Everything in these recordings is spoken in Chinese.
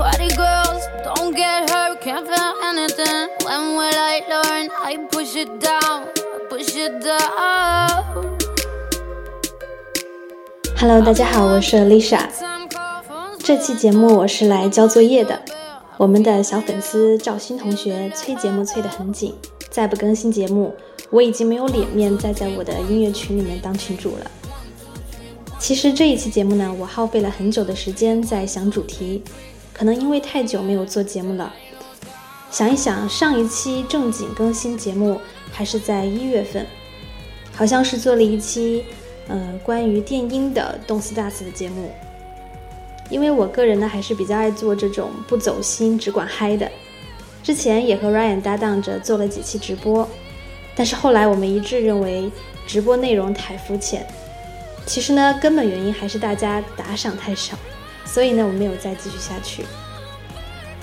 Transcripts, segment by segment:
Party girls, don't get hurt, can't feel anything. When will I learn? I push it down, push it down. Hello，大家好，我是 Lisa。这期节目我是来交作业的。我们的小粉丝赵鑫同学催节目催得很紧，再不更新节目，我已经没有脸面再在我的音乐群里面当群主了。其实这一期节目呢，我耗费了很久的时间在想主题，可能因为太久没有做节目了。想一想，上一期正经更新节目还是在一月份，好像是做了一期，呃，关于电音的动次大次的节目。因为我个人呢，还是比较爱做这种不走心、只管嗨的。之前也和 Ryan 搭档着做了几期直播，但是后来我们一致认为直播内容太肤浅。其实呢，根本原因还是大家打赏太少，所以呢，我没有再继续下去。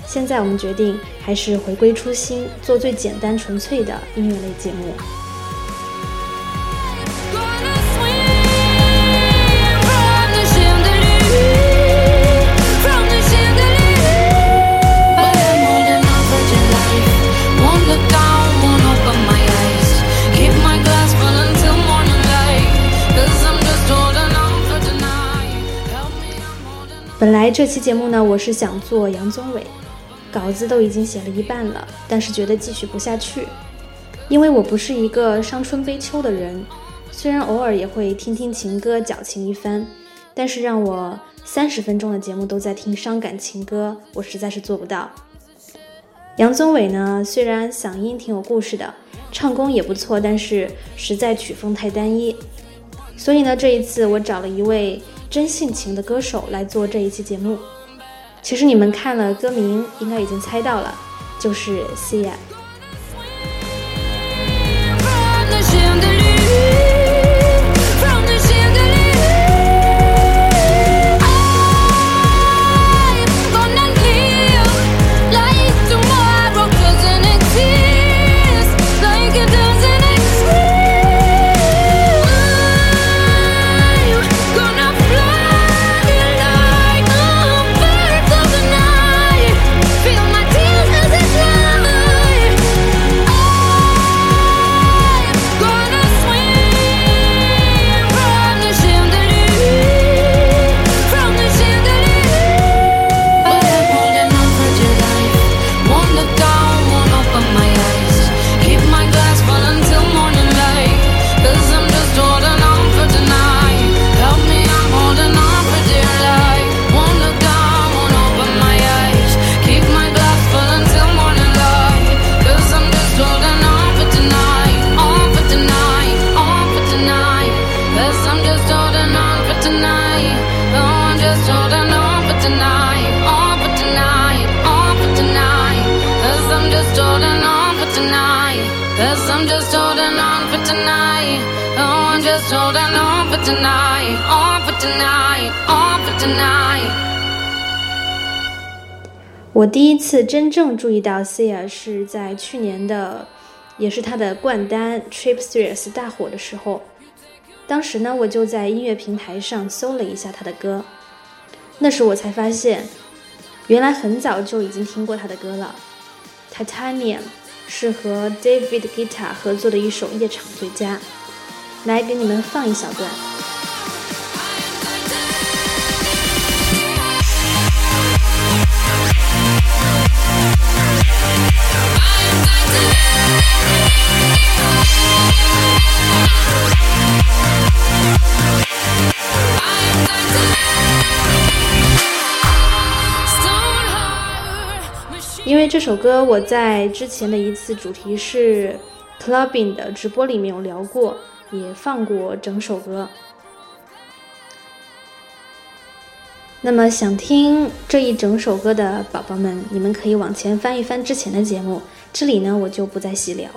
现在我们决定还是回归初心，做最简单纯粹的音乐类节目。本来这期节目呢，我是想做杨宗纬，稿子都已经写了一半了，但是觉得继续不下去，因为我不是一个伤春悲秋的人，虽然偶尔也会听听情歌矫情一番，但是让我三十分钟的节目都在听伤感情歌，我实在是做不到。杨宗纬呢，虽然嗓音挺有故事的，唱功也不错，但是实在曲风太单一，所以呢，这一次我找了一位。真性情的歌手来做这一期节目，其实你们看了歌名，应该已经猜到了，就是 Sia。Cause I'm just holding on for tonight. Oh, I'm just holding on for tonight. On for tonight. On for tonight. 我第一次真正注意到 Sia 是在去年的，也是他的冠单《Trip Series》大火的时候。当时呢，我就在音乐平台上搜了一下他的歌，那时我才发现，原来很早就已经听过他的歌了，《Titanium》。是和 David Guetta 合作的一首夜场最佳，来给你们放一小段。这首歌，我在之前的一次主题是 clubbing 的直播里面有聊过，也放过整首歌。那么想听这一整首歌的宝宝们，你们可以往前翻一翻之前的节目，这里呢我就不再细聊。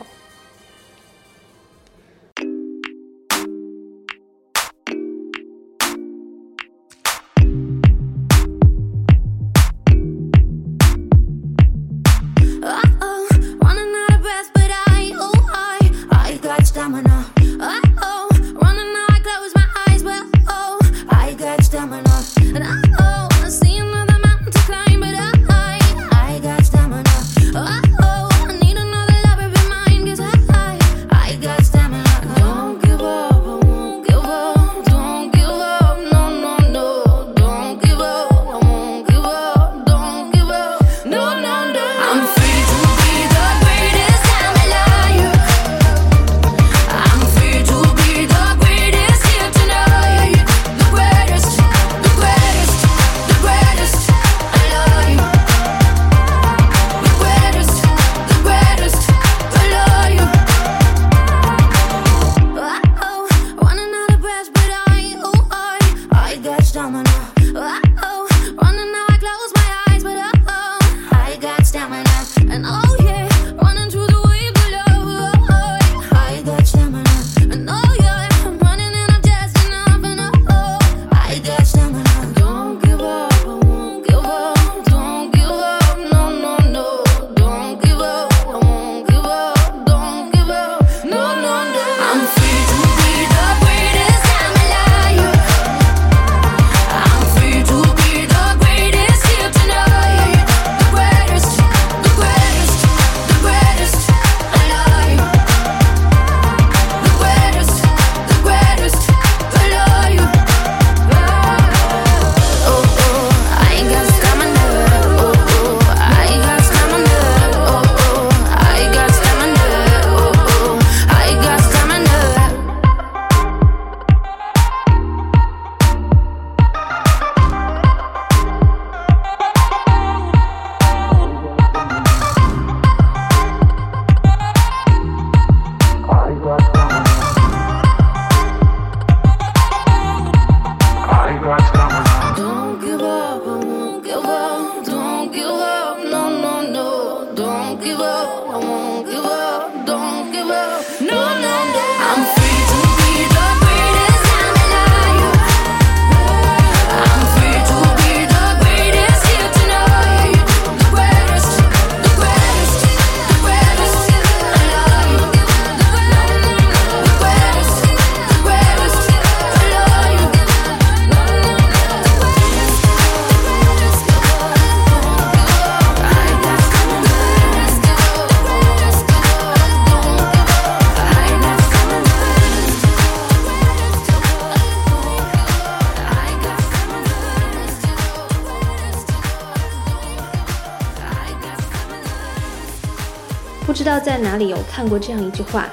哪里有看过这样一句话：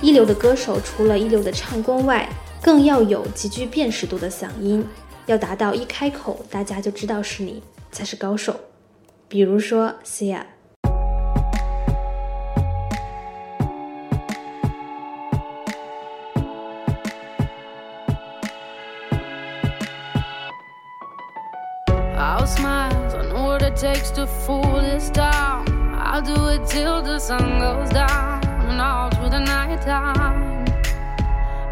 一流的歌手除了一流的唱功外，更要有极具辨识度的嗓音，要达到一开口大家就知道是你才是高手。比如说 Sia。takes to fool this town. I'll do it till the sun goes down and all through the night time.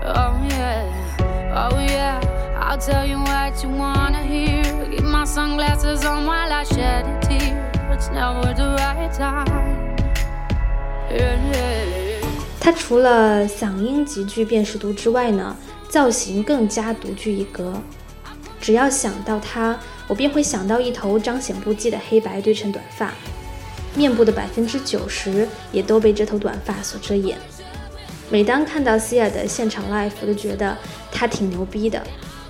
Oh yeah, oh yeah. I'll tell you what you wanna hear. Keep my sunglasses on while I shed a tear. It's never the right time. Yeah, yeah. 他除了嗓音极具辨识度之外呢，造型更加独具一格。只要想到他。我便会想到一头彰显不羁的黑白对称短发，面部的百分之九十也都被这头短发所遮掩。每当看到 Sia 的现场 live，我就觉得他挺牛逼的，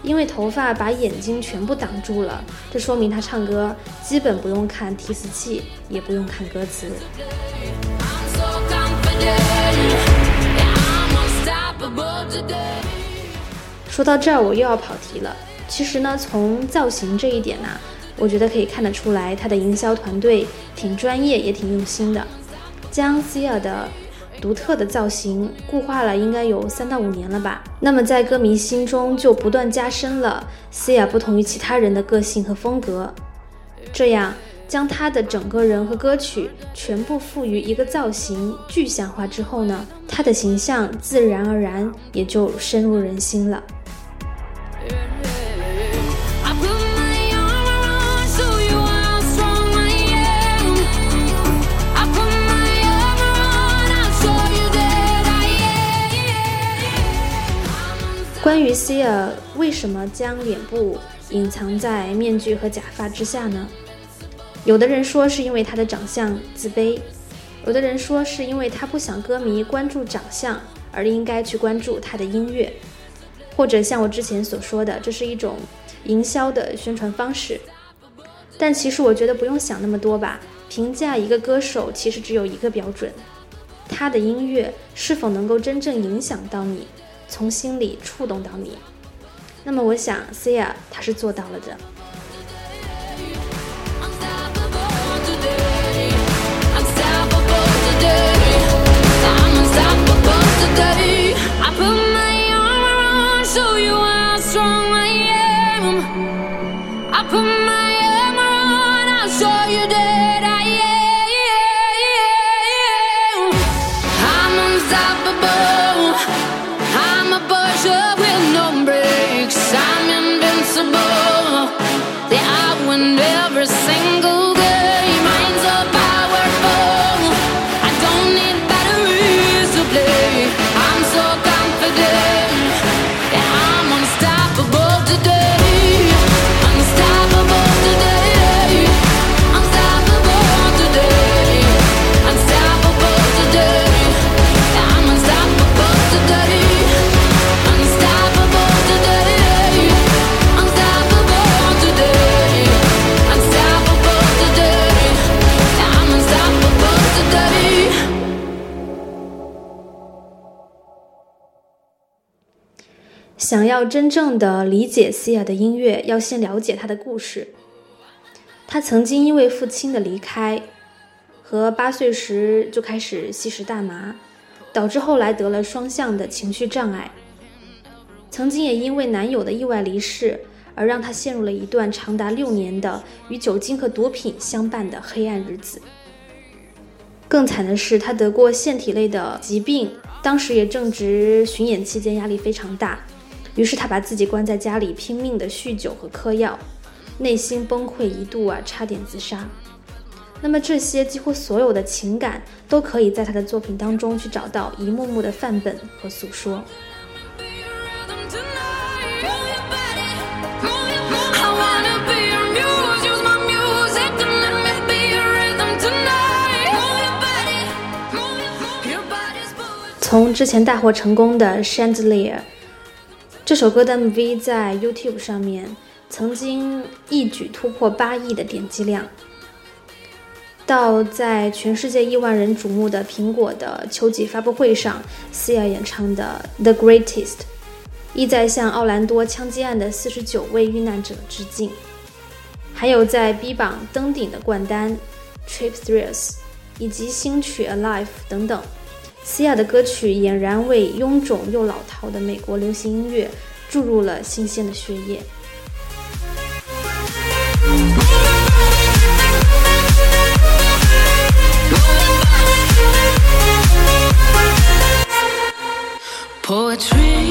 因为头发把眼睛全部挡住了，这说明他唱歌基本不用看提词器，也不用看歌词。说到这儿，我又要跑题了。其实呢，从造型这一点呢，我觉得可以看得出来，他的营销团队挺专业，也挺用心的，将 Sia 的独特的造型固化了，应该有三到五年了吧。那么在歌迷心中就不断加深了 Sia 不同于其他人的个性和风格。这样将他的整个人和歌曲全部赋予一个造型具象化之后呢，他的形象自然而然也就深入人心了。关于 Sia 为什么将脸部隐藏在面具和假发之下呢？有的人说是因为他的长相自卑，有的人说是因为他不想歌迷关注长相，而应该去关注他的音乐，或者像我之前所说的，这是一种营销的宣传方式。但其实我觉得不用想那么多吧。评价一个歌手其实只有一个标准：他的音乐是否能够真正影响到你。从心里触动到你，那么我想，Sia 他是做到了的。my boys up with no breaks. I'm invincible. 要真正的理解 Sia 的音乐，要先了解他的故事。他曾经因为父亲的离开，和八岁时就开始吸食大麻，导致后来得了双向的情绪障碍。曾经也因为男友的意外离世，而让他陷入了一段长达六年的与酒精和毒品相伴的黑暗日子。更惨的是，他得过腺体类的疾病，当时也正值巡演期间，压力非常大。于是他把自己关在家里，拼命的酗酒和嗑药，内心崩溃，一度啊差点自杀。那么这些几乎所有的情感，都可以在他的作品当中去找到一幕幕的范本和诉说。从之前大获成功的《Chandelier》。这首歌的 MV 在 YouTube 上面曾经一举突破八亿的点击量。到在全世界亿万人瞩目的苹果的秋季发布会上，Sia 演唱的《The Greatest》，意在向奥兰多枪击案的四十九位遇难者致敬。还有在 B 榜登顶的冠单《Trip Thrills》，以及新曲《Alive》等等西亚的歌曲俨然为臃肿又老套的美国流行音乐注入了新鲜的血液。Poetry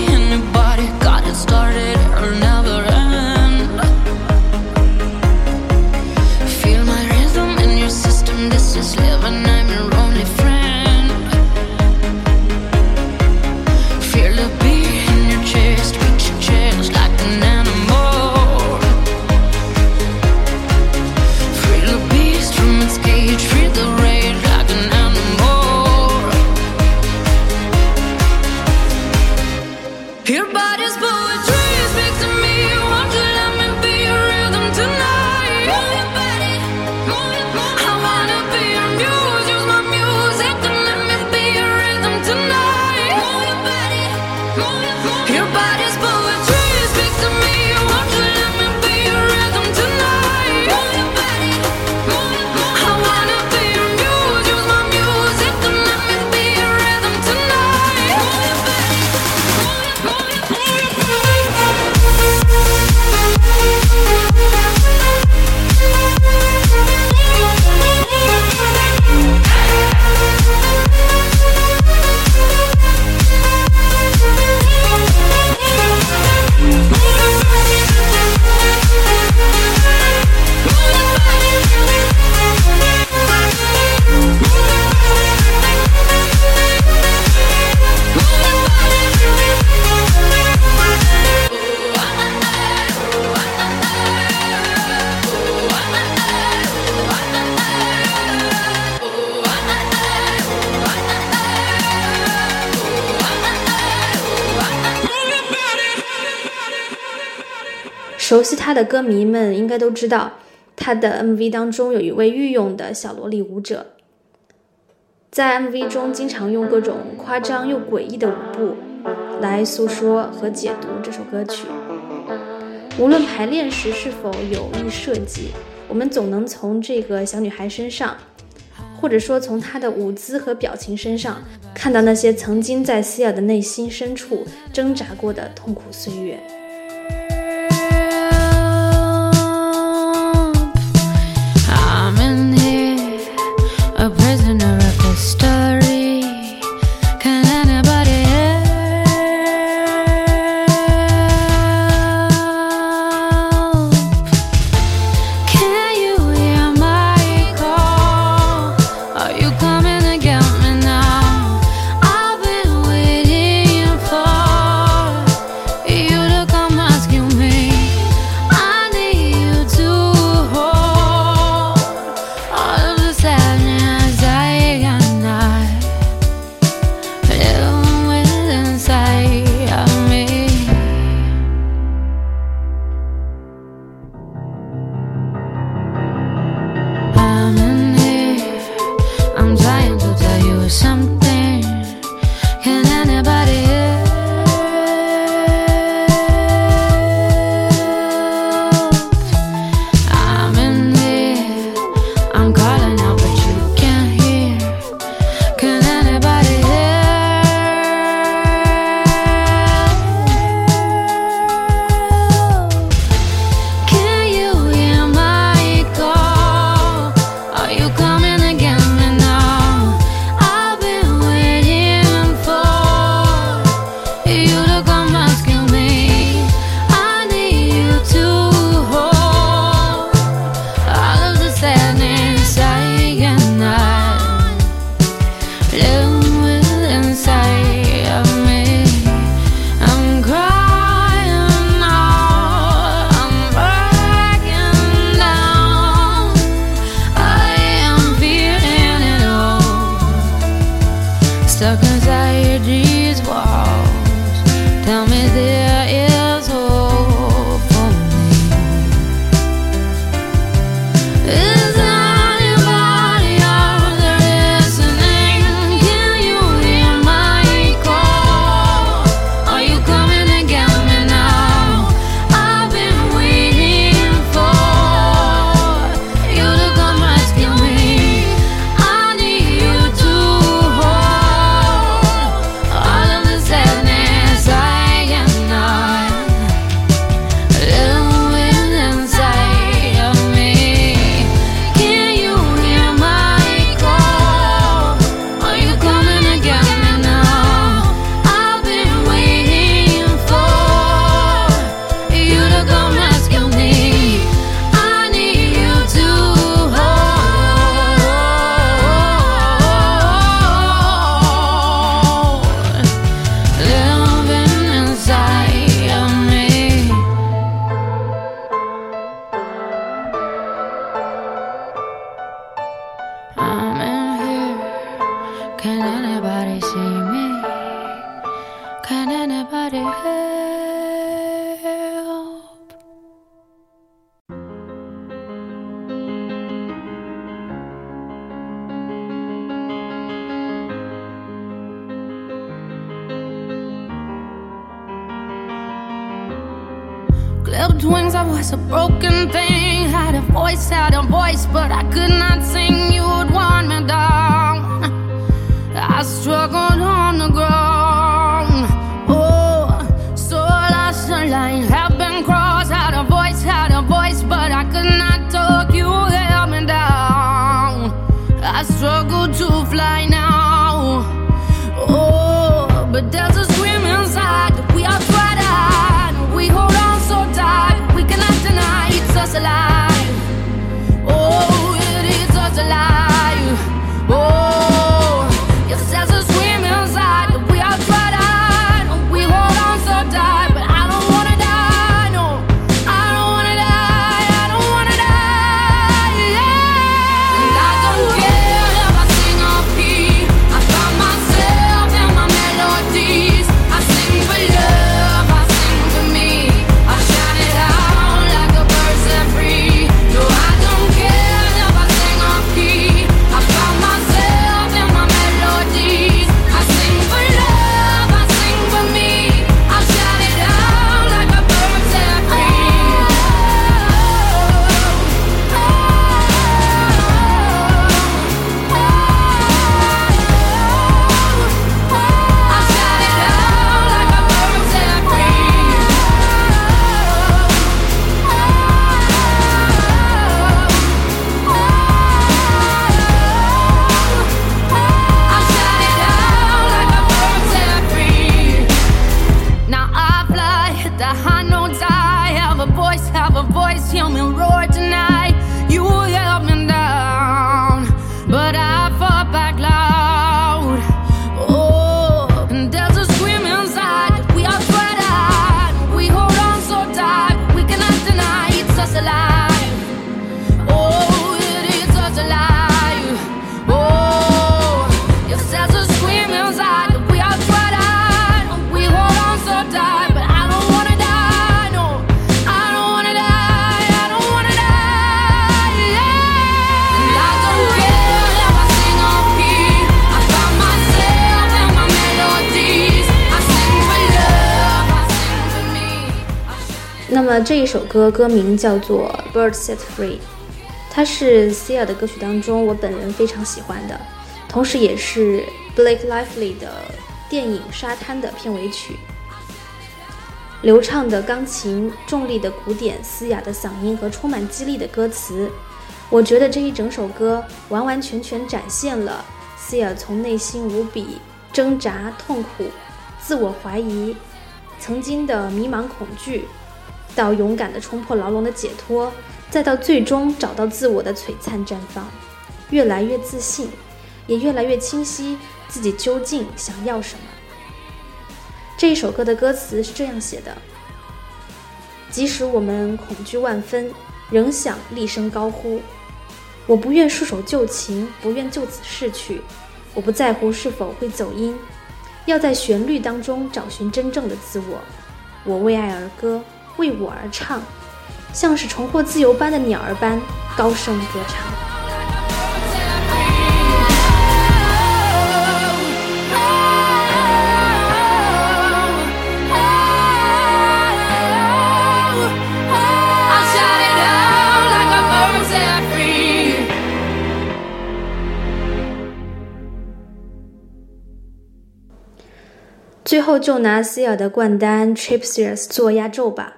熟悉他的歌迷们应该都知道，他的 MV 当中有一位御用的小萝莉舞者，在 MV 中经常用各种夸张又诡异的舞步来诉说和解读这首歌曲。无论排练时是否有意设计，我们总能从这个小女孩身上，或者说从她的舞姿和表情身上，看到那些曾经在希尔的内心深处挣扎过的痛苦岁月。sucker was a broken thing. Had a voice, had a voice, but I could not sing. You would want me down. I struggled 这一首歌歌名叫做《Bird Set Free》，它是 Sia 的歌曲当中我本人非常喜欢的，同时也是 Blake Lively 的电影《沙滩》的片尾曲。流畅的钢琴、重力的鼓点、嘶哑的嗓音和充满激励的歌词，我觉得这一整首歌完完全全展现了 Sia 从内心无比挣扎、痛苦、自我怀疑，曾经的迷茫、恐惧，到勇敢的冲破牢笼的解脱，再到最终找到自我的璀璨绽放，越来越自信，也越来越清晰自己究竟想要什么。这一首歌的歌词是这样写的：即使我们恐惧万分，仍想厉声高呼。我不愿束手就擒，不愿就此逝去。我不在乎是否会走音，要在旋律当中找寻真正的自我。我为爱而歌，为我而唱，像是重获自由般的鸟儿般高声歌唱。最后就拿 Sia 的冠单《Tripsius》做压轴吧。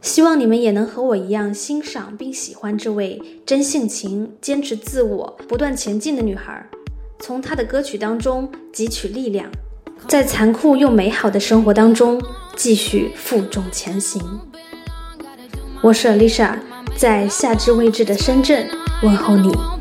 希望你们也能和我一样欣赏并喜欢这位真性情、坚持自我、不断前进的女孩，从她的歌曲当中汲取力量，在残酷又美好的生活当中继续负重前行。我是 Alicia，在夏至未至的深圳问候你。